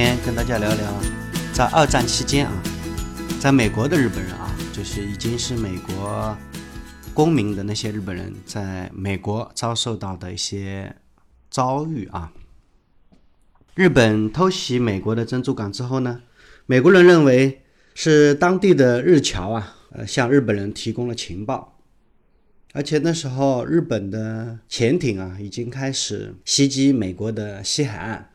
天跟大家聊聊，在二战期间啊，在美国的日本人啊，就是已经是美国公民的那些日本人，在美国遭受到的一些遭遇啊。日本偷袭美国的珍珠港之后呢，美国人认为是当地的日侨啊，呃，向日本人提供了情报。而且那时候，日本的潜艇啊，已经开始袭击美国的西海岸，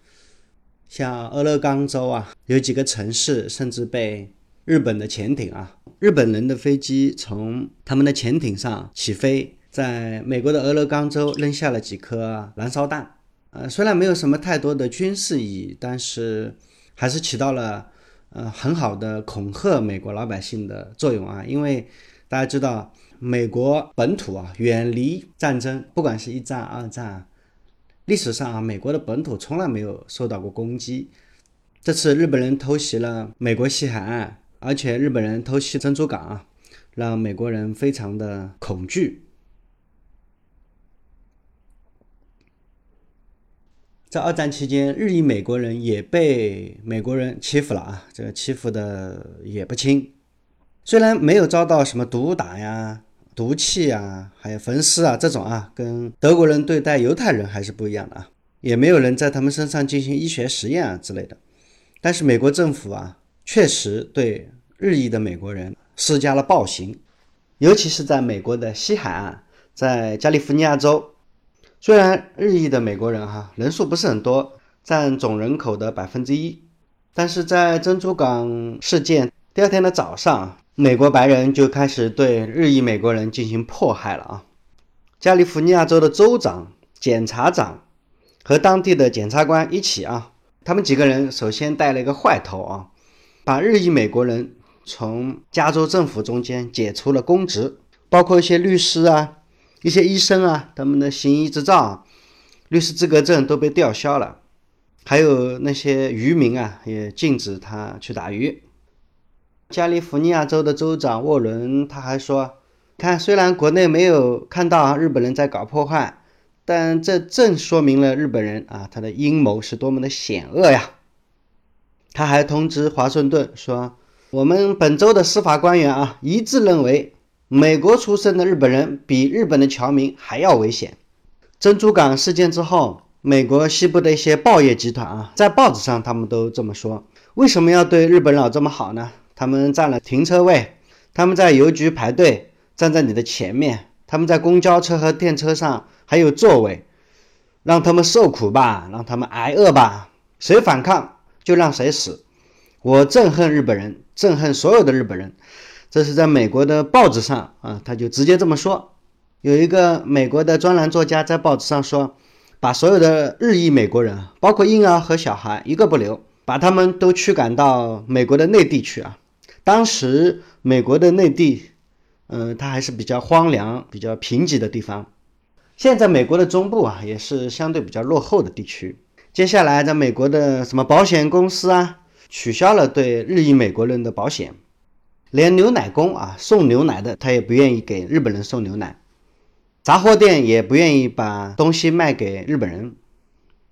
像俄勒冈州啊，有几个城市甚至被日本的潜艇啊，日本人的飞机从他们的潜艇上起飞，在美国的俄勒冈州扔下了几颗燃烧弹。呃，虽然没有什么太多的军事意义，但是还是起到了呃很好的恐吓美国老百姓的作用啊，因为大家知道。美国本土啊，远离战争，不管是一战、二战，历史上啊，美国的本土从来没有受到过攻击。这次日本人偷袭了美国西海岸，而且日本人偷袭珍珠港啊，让美国人非常的恐惧。在二战期间，日裔美国人也被美国人欺负了啊，这个欺负的也不轻。虽然没有遭到什么毒打呀。毒气啊，还有焚尸啊，这种啊，跟德国人对待犹太人还是不一样的啊，也没有人在他们身上进行医学实验啊之类的。但是美国政府啊，确实对日裔的美国人施加了暴行，尤其是在美国的西海岸，在加利福尼亚州，虽然日裔的美国人哈人数不是很多，占总人口的百分之一，但是在珍珠港事件第二天的早上。美国白人就开始对日裔美国人进行迫害了啊！加利福尼亚州的州长、检察长和当地的检察官一起啊，他们几个人首先带了一个坏头啊，把日裔美国人从加州政府中间解除了公职，包括一些律师啊、一些医生啊，他们的行医执照、律师资格证都被吊销了，还有那些渔民啊，也禁止他去打鱼。加利福尼亚州的州长沃伦他还说：“看，虽然国内没有看到日本人在搞破坏，但这正说明了日本人啊，他的阴谋是多么的险恶呀！”他还通知华盛顿说：“我们本州的司法官员啊，一致认为，美国出生的日本人比日本的侨民还要危险。”珍珠港事件之后，美国西部的一些报业集团啊，在报纸上他们都这么说：“为什么要对日本佬这么好呢？”他们占了停车位，他们在邮局排队，站在你的前面。他们在公交车和电车上还有座位，让他们受苦吧，让他们挨饿吧。谁反抗就让谁死。我憎恨日本人，憎恨所有的日本人。这是在美国的报纸上啊，他就直接这么说。有一个美国的专栏作家在报纸上说，把所有的日裔美国人，包括婴儿和小孩，一个不留，把他们都驱赶到美国的内地去啊。当时美国的内地，嗯，它还是比较荒凉、比较贫瘠的地方。现在美国的中部啊，也是相对比较落后的地区。接下来，在美国的什么保险公司啊，取消了对日裔美国人的保险，连牛奶工啊，送牛奶的他也不愿意给日本人送牛奶，杂货店也不愿意把东西卖给日本人，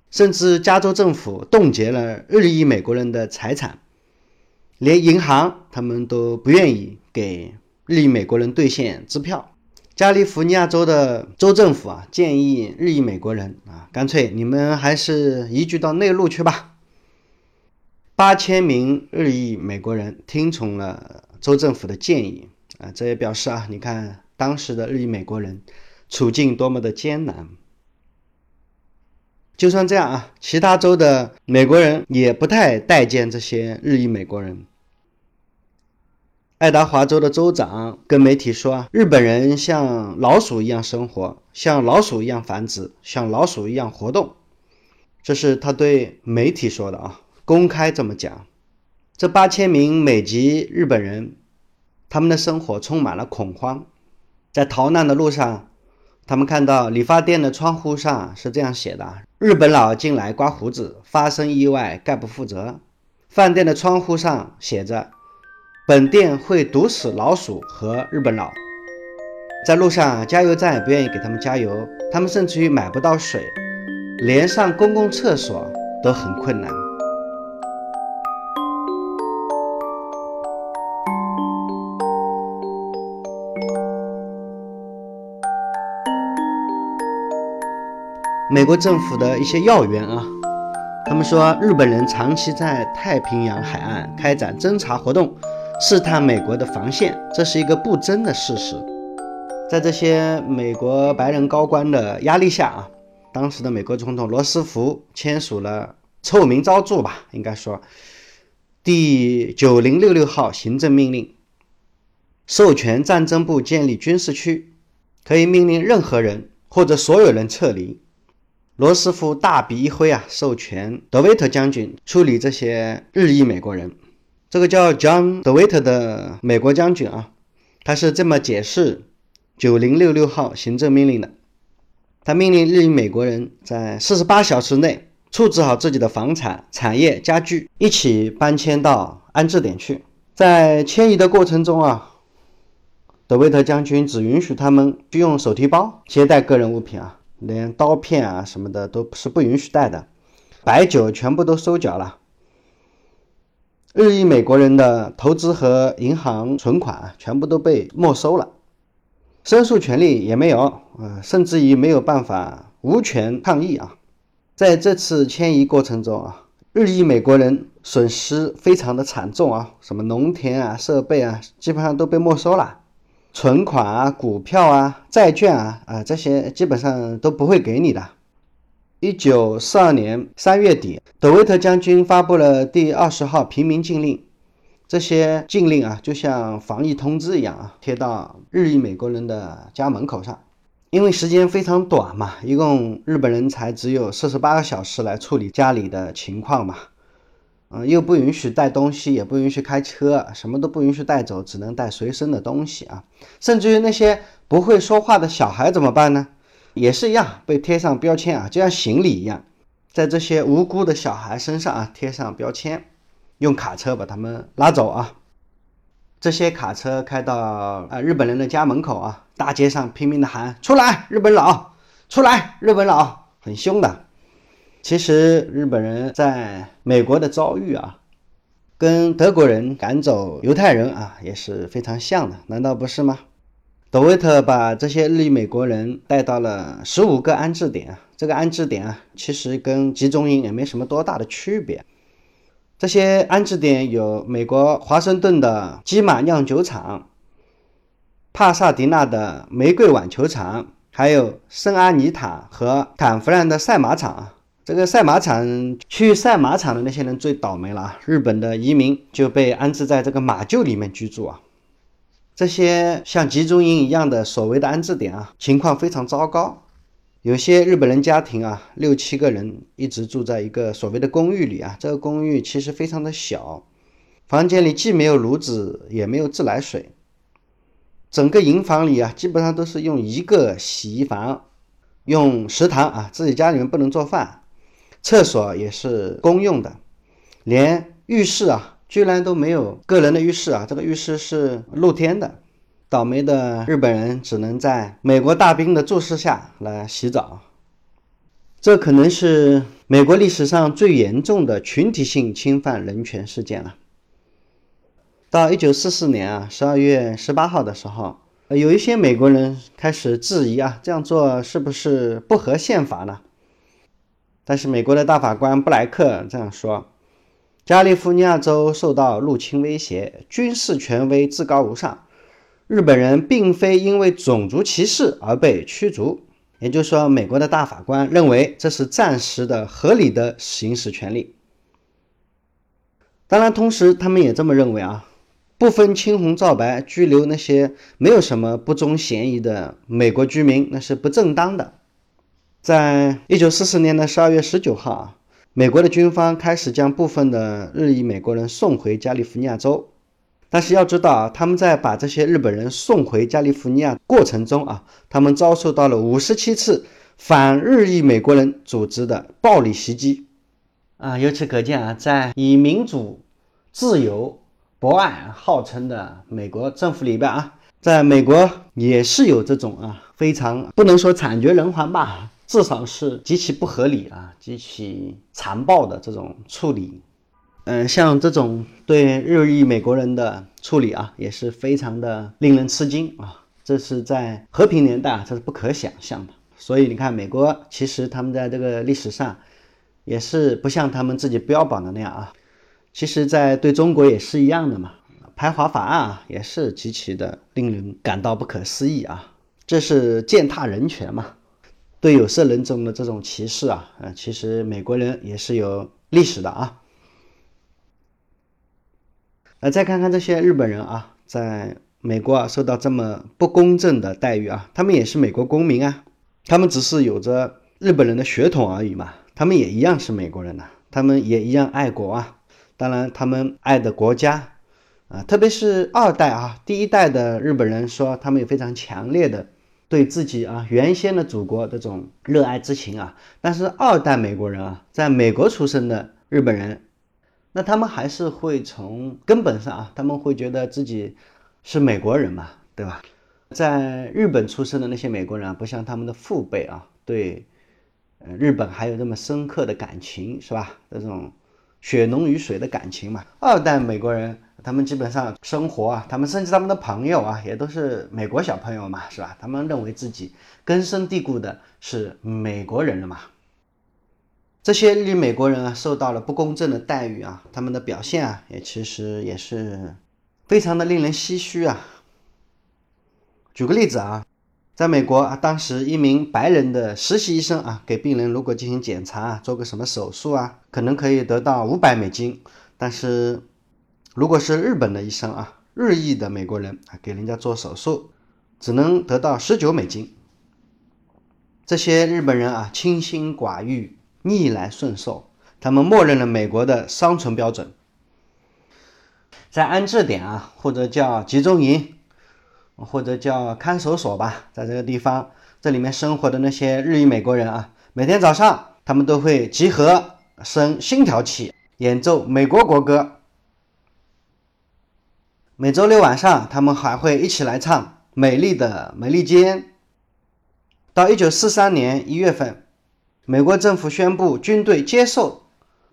甚至加州政府冻结了日裔美国人的财产。连银行他们都不愿意给日裔美国人兑现支票。加利福尼亚州的州政府啊，建议日裔美国人啊，干脆你们还是移居到内陆去吧。八千名日裔美国人听从了州政府的建议啊，这也表示啊，你看当时的日裔美国人处境多么的艰难。就算这样啊，其他州的美国人也不太待见这些日裔美国人。爱达华州的州长跟媒体说：“日本人像老鼠一样生活，像老鼠一样繁殖，像老鼠一样活动。”这是他对媒体说的啊，公开这么讲。这八千名美籍日本人，他们的生活充满了恐慌。在逃难的路上，他们看到理发店的窗户上是这样写的：“日本佬进来刮胡子，发生意外概不负责。”饭店的窗户上写着。本店会毒死老鼠和日本佬。在路上加油站也不愿意给他们加油他们甚至于买不到水连上公共厕所都很困难。美国政府的一些要员啊他们说日本人长期在太平洋海岸开展侦查活动试探美国的防线，这是一个不争的事实。在这些美国白人高官的压力下啊，当时的美国总统罗斯福签署了臭名昭著吧，应该说第九零六六号行政命令，授权战争部建立军事区，可以命令任何人或者所有人撤离。罗斯福大笔一挥啊，授权德维特将军处理这些日裔美国人。这个叫 John DeWitt 的美国将军啊，他是这么解释。九零六六号行政命令的，他命令日裔美国人在四十八小时内处置好自己的房产、产业、家具，一起搬迁到安置点去。在迁移的过程中啊，德维特将军只允许他们去用手提包携带个人物品啊，连刀片啊什么的都是不允许带的，白酒全部都收缴了。日裔美国人的投资和银行存款全部都被没收了。申诉权利也没有，啊，甚至于没有办法无权抗议啊！在这次迁移过程中啊，日裔美国人损失非常的惨重啊，什么农田啊、设备啊，基本上都被没收了，存款啊、股票啊、债券啊，啊，这些基本上都不会给你的。一九四二年三月底，德维特将军发布了第二十号平民禁令。这些禁令啊，就像防疫通知一样啊，贴到日裔美国人的家门口上。因为时间非常短嘛，一共日本人才只有四十八个小时来处理家里的情况嘛，嗯，又不允许带东西，也不允许开车，什么都不允许带走，只能带随身的东西啊。甚至于那些不会说话的小孩怎么办呢？也是一样，被贴上标签啊，就像行李一样，在这些无辜的小孩身上啊贴上标签。用卡车把他们拉走啊！这些卡车开到啊日本人的家门口啊，大街上拼命的喊：“出来，日本佬！出来，日本佬！”很凶的。其实日本人在美国的遭遇啊，跟德国人赶走犹太人啊也是非常像的，难道不是吗？德维特把这些日裔美国人带到了十五个安置点，这个安置点啊，其实跟集中营也没什么多大的区别。这些安置点有美国华盛顿的基马酿酒厂、帕萨迪纳的玫瑰网球场，还有圣阿尼塔和坦弗兰的赛马场。这个赛马场去赛马场的那些人最倒霉了，日本的移民就被安置在这个马厩里面居住啊。这些像集中营一样的所谓的安置点啊，情况非常糟糕。有些日本人家庭啊，六七个人一直住在一个所谓的公寓里啊。这个公寓其实非常的小，房间里既没有炉子，也没有自来水。整个营房里啊，基本上都是用一个洗衣房，用食堂啊，自己家里面不能做饭。厕所也是公用的，连浴室啊，居然都没有个人的浴室啊。这个浴室是露天的。倒霉的日本人只能在美国大兵的注视下来洗澡，这可能是美国历史上最严重的群体性侵犯人权事件了。到一九四四年啊十二月十八号的时候，有一些美国人开始质疑啊，这样做是不是不合宪法呢？但是美国的大法官布莱克这样说：加利福尼亚州受到入侵威胁，军事权威至高无上。日本人并非因为种族歧视而被驱逐，也就是说，美国的大法官认为这是暂时的、合理的行使权利。当然，同时他们也这么认为啊，不分青红皂白拘留那些没有什么不忠嫌疑的美国居民，那是不正当的。在一九四四年的十二月十九号啊，美国的军方开始将部分的日裔美国人送回加利福尼亚州。但是要知道啊，他们在把这些日本人送回加利福尼亚过程中啊，他们遭受到了五十七次反日裔美国人组织的暴力袭击啊。由此可见啊，在以民主、自由、博爱号称的美国政府里边啊，在美国也是有这种啊非常不能说惨绝人寰吧，至少是极其不合理啊、极其残暴的这种处理。嗯，像这种对日裔美国人的处理啊，也是非常的令人吃惊啊！这是在和平年代啊，这是不可想象的。所以你看，美国其实他们在这个历史上也是不像他们自己标榜的那样啊，其实，在对中国也是一样的嘛。排华法案啊，也是极其的令人感到不可思议啊！这是践踏人权嘛？对有色人种的这种歧视啊，呃，其实美国人也是有历史的啊。那再看看这些日本人啊，在美国啊受到这么不公正的待遇啊，他们也是美国公民啊，他们只是有着日本人的血统而已嘛，他们也一样是美国人呐，他们也一样爱国啊，当然他们爱的国家。啊，特别是二代啊，第一代的日本人说他们有非常强烈的对自己啊原先的祖国这种热爱之情啊。但是二代美国人啊，在美国出生的日本人，那他们还是会从根本上啊，他们会觉得自己是美国人嘛，对吧？在日本出生的那些美国人啊，不像他们的父辈啊，对，日本还有这么深刻的感情，是吧？这种血浓于水的感情嘛。二代美国人。他们基本上生活啊，他们甚至他们的朋友啊，也都是美国小朋友嘛，是吧？他们认为自己根深蒂固的是美国人了嘛。这些日美国人啊，受到了不公正的待遇啊，他们的表现啊，也其实也是非常的令人唏嘘啊。举个例子啊，在美国啊，当时一名白人的实习医生啊，给病人如果进行检查啊、做个什么手术啊，可能可以得到五百美金，但是。如果是日本的医生啊，日裔的美国人啊，给人家做手术，只能得到十九美金。这些日本人啊，清心寡欲、逆来顺受，他们默认了美国的生存标准。在安置点啊，或者叫集中营，或者叫看守所吧，在这个地方，这里面生活的那些日裔美国人啊，每天早上他们都会集合，升星条旗，演奏美国国歌。每周六晚上，他们还会一起来唱《美丽的美利坚》。到一九四三年一月份，美国政府宣布军队接受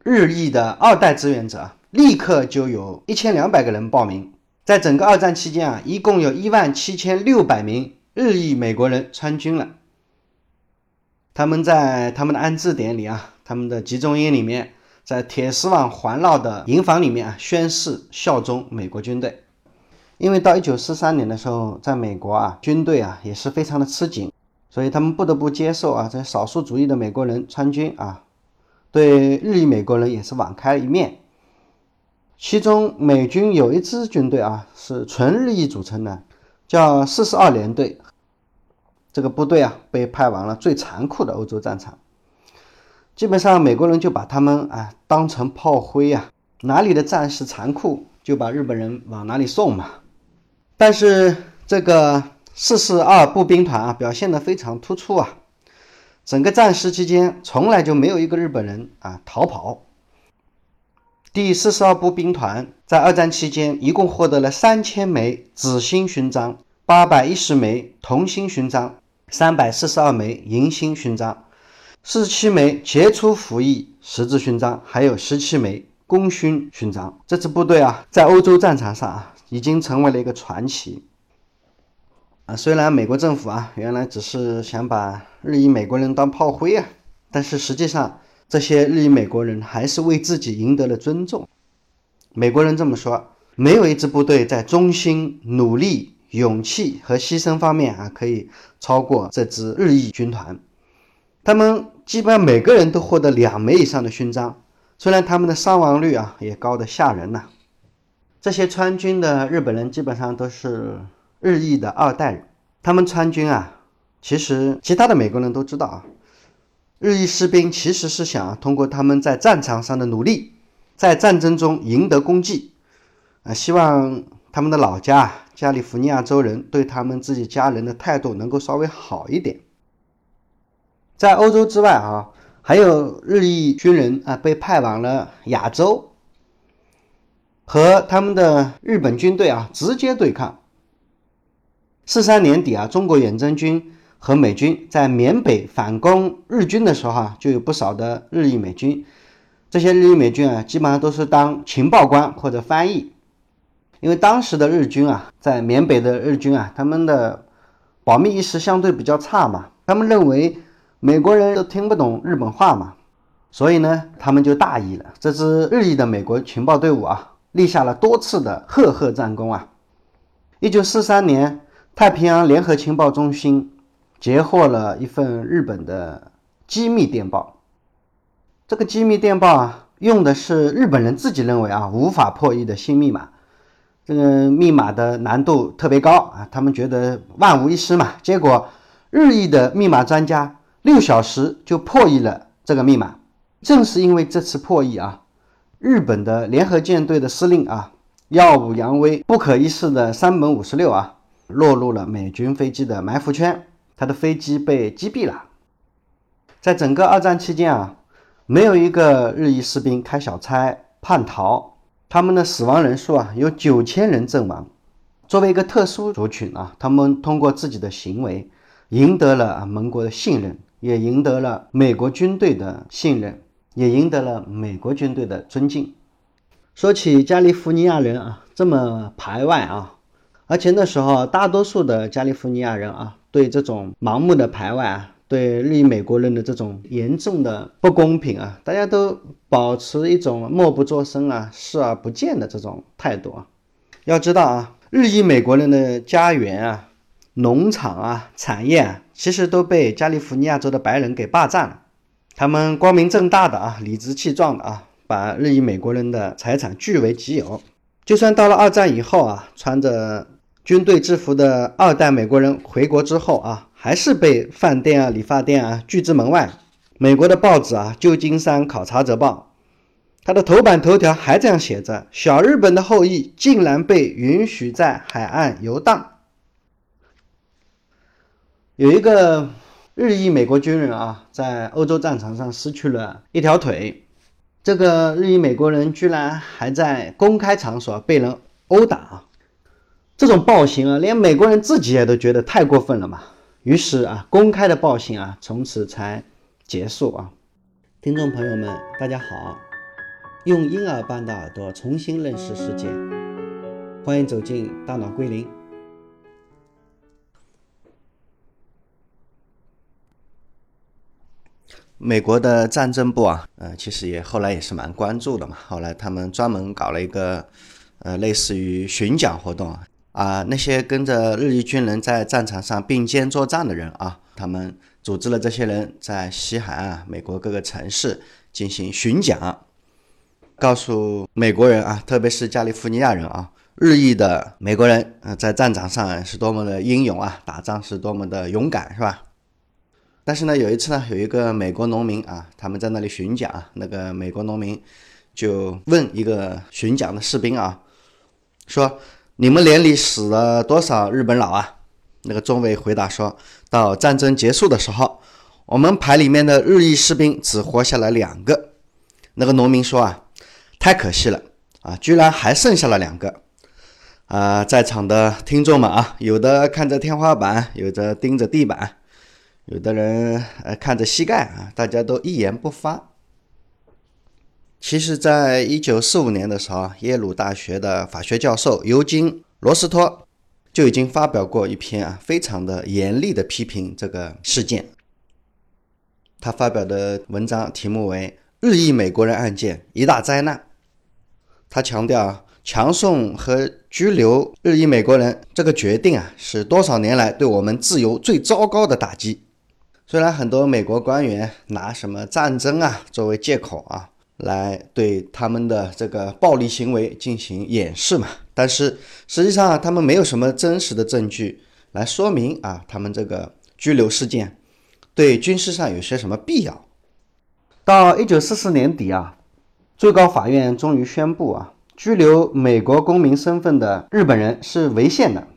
日裔的二代志愿者，立刻就有一千两百个人报名。在整个二战期间啊，一共有一万七千六百名日裔美国人参军了。他们在他们的安置点里啊，他们的集中营里面，在铁丝网环绕的营房里面啊，宣誓效忠美国军队。因为到一九四三年的时候，在美国啊，军队啊也是非常的吃紧，所以他们不得不接受啊这少数族裔的美国人参军啊，对日裔美国人也是网开一面。其中美军有一支军队啊是纯日裔组成的，叫四十二联队。这个部队啊被派往了最残酷的欧洲战场，基本上美国人就把他们啊当成炮灰啊，哪里的战事残酷，就把日本人往哪里送嘛。但是这个四四二步兵团啊，表现的非常突出啊！整个战时期间，从来就没有一个日本人啊逃跑。第四十二步兵团在二战期间，一共获得了三千枚紫星勋章、八百一十枚铜星勋章、三百四十二枚银星勋章、四十七枚杰出服役十字勋章，还有十七枚功勋勋章。这支部队啊，在欧洲战场上啊。已经成为了一个传奇啊！虽然美国政府啊，原来只是想把日裔美国人当炮灰啊，但是实际上这些日裔美国人还是为自己赢得了尊重。美国人这么说：，没有一支部队在忠心、努力、勇气和牺牲方面啊，可以超过这支日裔军团。他们基本上每个人都获得两枚以上的勋章，虽然他们的伤亡率啊，也高得吓人呐。这些参军的日本人基本上都是日裔的二代人。他们参军啊，其实其他的美国人都知道啊，日裔士兵其实是想通过他们在战场上的努力，在战争中赢得功绩，啊，希望他们的老家加利福尼亚州人对他们自己家人的态度能够稍微好一点。在欧洲之外啊，还有日裔军人啊被派往了亚洲。和他们的日本军队啊直接对抗。四三年底啊，中国远征军和美军在缅北反攻日军的时候啊，就有不少的日裔美军。这些日裔美军啊，基本上都是当情报官或者翻译。因为当时的日军啊，在缅北的日军啊，他们的保密意识相对比较差嘛，他们认为美国人都听不懂日本话嘛，所以呢，他们就大意了。这支日裔的美国情报队伍啊，立下了多次的赫赫战功啊。一九四三年，太平洋联合情报中心截获了一份日本的机密电报。这个机密电报啊，用的是日本人自己认为啊无法破译的新密码。这个密码的难度特别高啊，他们觉得万无一失嘛。结果，日裔的密码专家六小时就破译了这个密码。正是因为这次破译啊，日本的联合舰队的司令啊，耀武扬威、不可一世的山本五十六啊，落入了美军飞机的埋伏圈，他的飞机被击毙了。在整个二战期间啊，没有一个日裔士兵开小差叛逃。他们的死亡人数啊，有九千人阵亡。作为一个特殊族群啊，他们通过自己的行为赢得了盟国的信任，也赢得了美国军队的信任，也赢得了美国军队的尊敬。说起加利福尼亚人啊，这么排外啊，而且那时候大多数的加利福尼亚人啊，对这种盲目的排外啊。对日裔美国人的这种严重的不公平啊，大家都保持一种默不作声啊、视而不见的这种态度啊。要知道啊，日裔美国人的家园啊、农场啊、产业啊，其实都被加利福尼亚州的白人给霸占了。他们光明正大的啊、理直气壮的啊，把日裔美国人的财产据为己有。就算到了二战以后啊，穿着军队制服的二代美国人回国之后啊。还是被饭店啊、理发店啊拒之门外。美国的报纸啊，《旧金山考察者报》，它的头版头条还这样写着：“小日本的后裔竟然被允许在海岸游荡。”有一个日裔美国军人啊，在欧洲战场上失去了一条腿。这个日裔美国人居然还在公开场所被人殴打啊，这种暴行啊，连美国人自己也都觉得太过分了嘛。于是啊，公开的暴行啊，从此才结束啊。听众朋友们，大家好，用婴儿般的耳朵重新认识世界，欢迎走进大脑归零。美国的战争部啊，呃，其实也后来也是蛮关注的嘛。后来他们专门搞了一个，呃，类似于巡讲活动啊。啊，那些跟着日裔军人在战场上并肩作战的人啊，他们组织了这些人在西海岸美国各个城市进行巡讲，告诉美国人啊，特别是加利福尼亚人啊，日裔的美国人啊，在战场上是多么的英勇啊，打仗是多么的勇敢，是吧？但是呢，有一次呢，有一个美国农民啊，他们在那里巡讲，那个美国农民就问一个巡讲的士兵啊，说。你们连里死了多少日本佬啊？那个中尉回答说：“到战争结束的时候，我们排里面的日裔士兵只活下来两个。”那个农民说：“啊，太可惜了啊，居然还剩下了两个。”啊，在场的听众们啊，有的看着天花板，有的盯着地板，有的人呃看着膝盖啊，大家都一言不发。其实，在一九四五年的时候，耶鲁大学的法学教授尤金·罗斯托就已经发表过一篇啊，非常的严厉的批评这个事件。他发表的文章题目为《日裔美国人案件一大灾难》。他强调，强送和拘留日裔美国人这个决定啊，是多少年来对我们自由最糟糕的打击。虽然很多美国官员拿什么战争啊作为借口啊。来对他们的这个暴力行为进行掩饰嘛？但是实际上啊，他们没有什么真实的证据来说明啊，他们这个拘留事件对军事上有些什么必要。到一九四四年底啊，最高法院终于宣布啊，拘留美国公民身份的日本人是违宪的。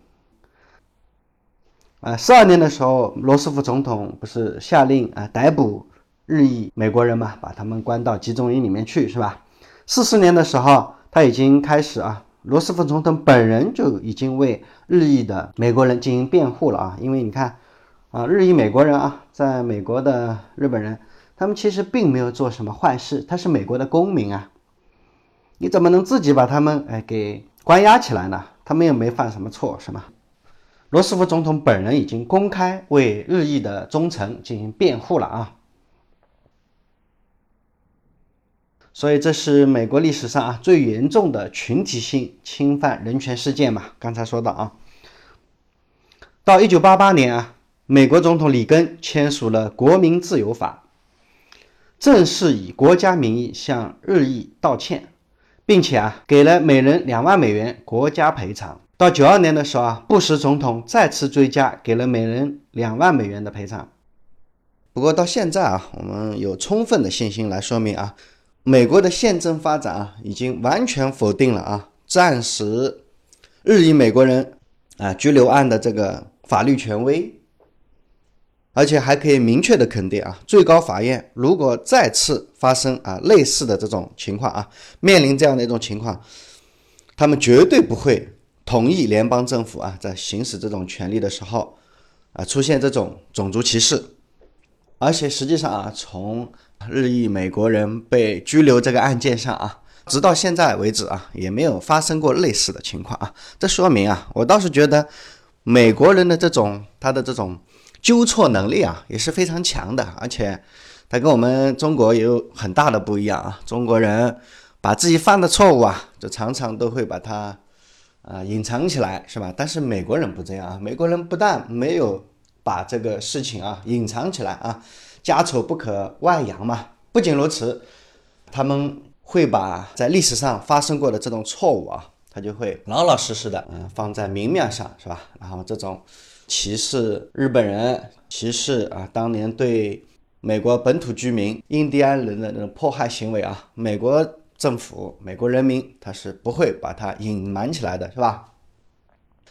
啊，四二年的时候，罗斯福总统不是下令啊逮捕。日裔美国人嘛，把他们关到集中营里面去，是吧？四四年的时候，他已经开始啊，罗斯福总统本人就已经为日裔的美国人进行辩护了啊，因为你看啊，日裔美国人啊，在美国的日本人，他们其实并没有做什么坏事，他是美国的公民啊，你怎么能自己把他们哎给关押起来呢？他们又没犯什么错，是吗？罗斯福总统本人已经公开为日裔的忠诚进行辩护了啊。所以这是美国历史上啊最严重的群体性侵犯人权事件嘛？刚才说的啊，到一九八八年啊，美国总统里根签署了《国民自由法》，正式以国家名义向日裔道歉，并且啊给了每人两万美元国家赔偿。到九二年的时候啊，布什总统再次追加，给了每人两万美元的赔偿。不过到现在啊，我们有充分的信心来说明啊。美国的宪政发展啊，已经完全否定了啊，暂时日裔美国人啊拘留案的这个法律权威，而且还可以明确的肯定啊，最高法院如果再次发生啊类似的这种情况啊，面临这样的一种情况，他们绝对不会同意联邦政府啊在行使这种权利的时候啊出现这种种族歧视，而且实际上啊从日裔美国人被拘留这个案件上啊，直到现在为止啊，也没有发生过类似的情况啊。这说明啊，我倒是觉得美国人的这种他的这种纠错能力啊，也是非常强的。而且他跟我们中国也有很大的不一样啊。中国人把自己犯的错误啊，就常常都会把它啊隐藏起来，是吧？但是美国人不这样啊，美国人不但没有把这个事情啊隐藏起来啊。家丑不可外扬嘛。不仅如此，他们会把在历史上发生过的这种错误啊，他就会老老实实的嗯放在明面上，是吧？然后这种歧视日本人、歧视啊当年对美国本土居民印第安人的那种迫害行为啊，美国政府、美国人民他是不会把它隐瞒起来的，是吧？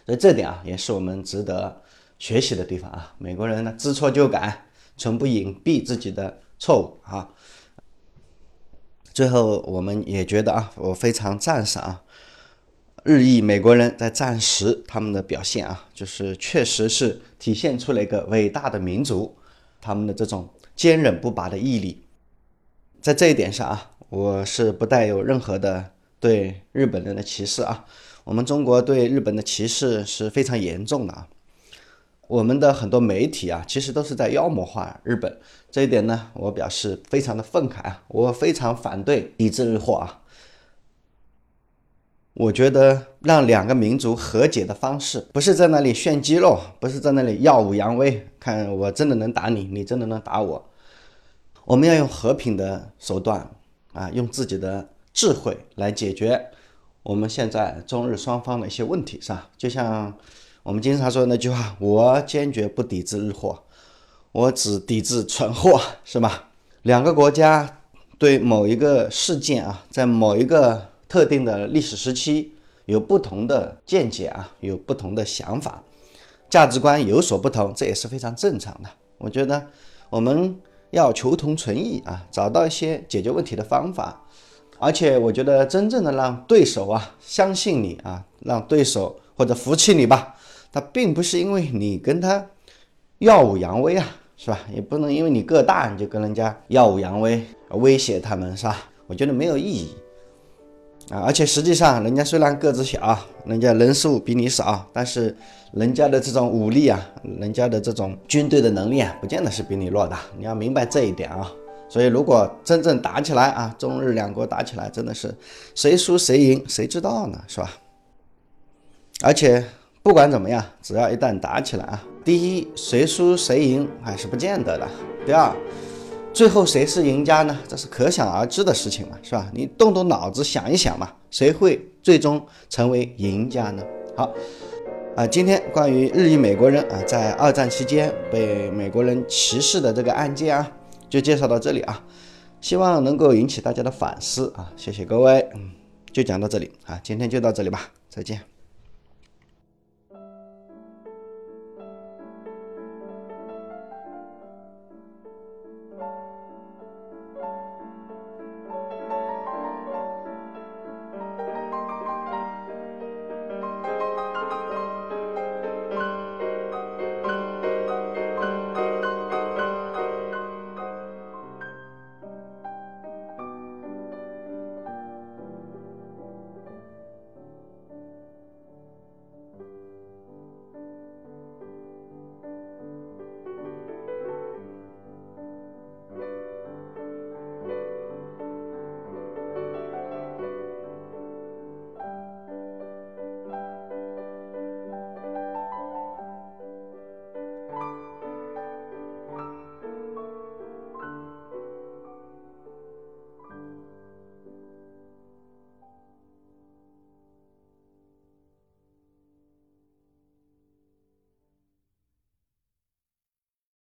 所以这点啊，也是我们值得学习的地方啊。美国人呢，知错就改。从不隐蔽自己的错误啊！最后，我们也觉得啊，我非常赞赏啊，日裔美国人在战时他们的表现啊，就是确实是体现出了一个伟大的民族，他们的这种坚韧不拔的毅力。在这一点上啊，我是不带有任何的对日本人的歧视啊。我们中国对日本的歧视是非常严重的啊。我们的很多媒体啊，其实都是在妖魔化日本，这一点呢，我表示非常的愤慨啊，我非常反对抵制日货啊。我觉得让两个民族和解的方式，不是在那里炫肌肉，不是在那里耀武扬威，看我真的能打你，你真的能打我。我们要用和平的手段啊，用自己的智慧来解决我们现在中日双方的一些问题，是吧？就像。我们经常说的那句话：“我坚决不抵制日货，我只抵制蠢货，是吧？”两个国家对某一个事件啊，在某一个特定的历史时期有不同的见解啊，有不同的想法，价值观有所不同，这也是非常正常的。我觉得我们要求同存异啊，找到一些解决问题的方法，而且我觉得真正的让对手啊相信你啊，让对手或者服气你吧。他并不是因为你跟他耀武扬威啊，是吧？也不能因为你个大你就跟人家耀武扬威，威胁他们，是吧？我觉得没有意义啊！而且实际上，人家虽然个子小，人家人数比你少，但是人家的这种武力啊，人家的这种军队的能力啊，不见得是比你弱的。你要明白这一点啊！所以，如果真正打起来啊，中日两国打起来，真的是谁输谁赢，谁知道呢？是吧？而且。不管怎么样，只要一旦打起来啊，第一谁输谁赢还是不见得的。第二，最后谁是赢家呢？这是可想而知的事情嘛，是吧？你动动脑子想一想嘛，谁会最终成为赢家呢？好，啊，今天关于日裔美国人啊，在二战期间被美国人歧视的这个案件啊，就介绍到这里啊，希望能够引起大家的反思啊，谢谢各位，嗯，就讲到这里啊，今天就到这里吧，再见。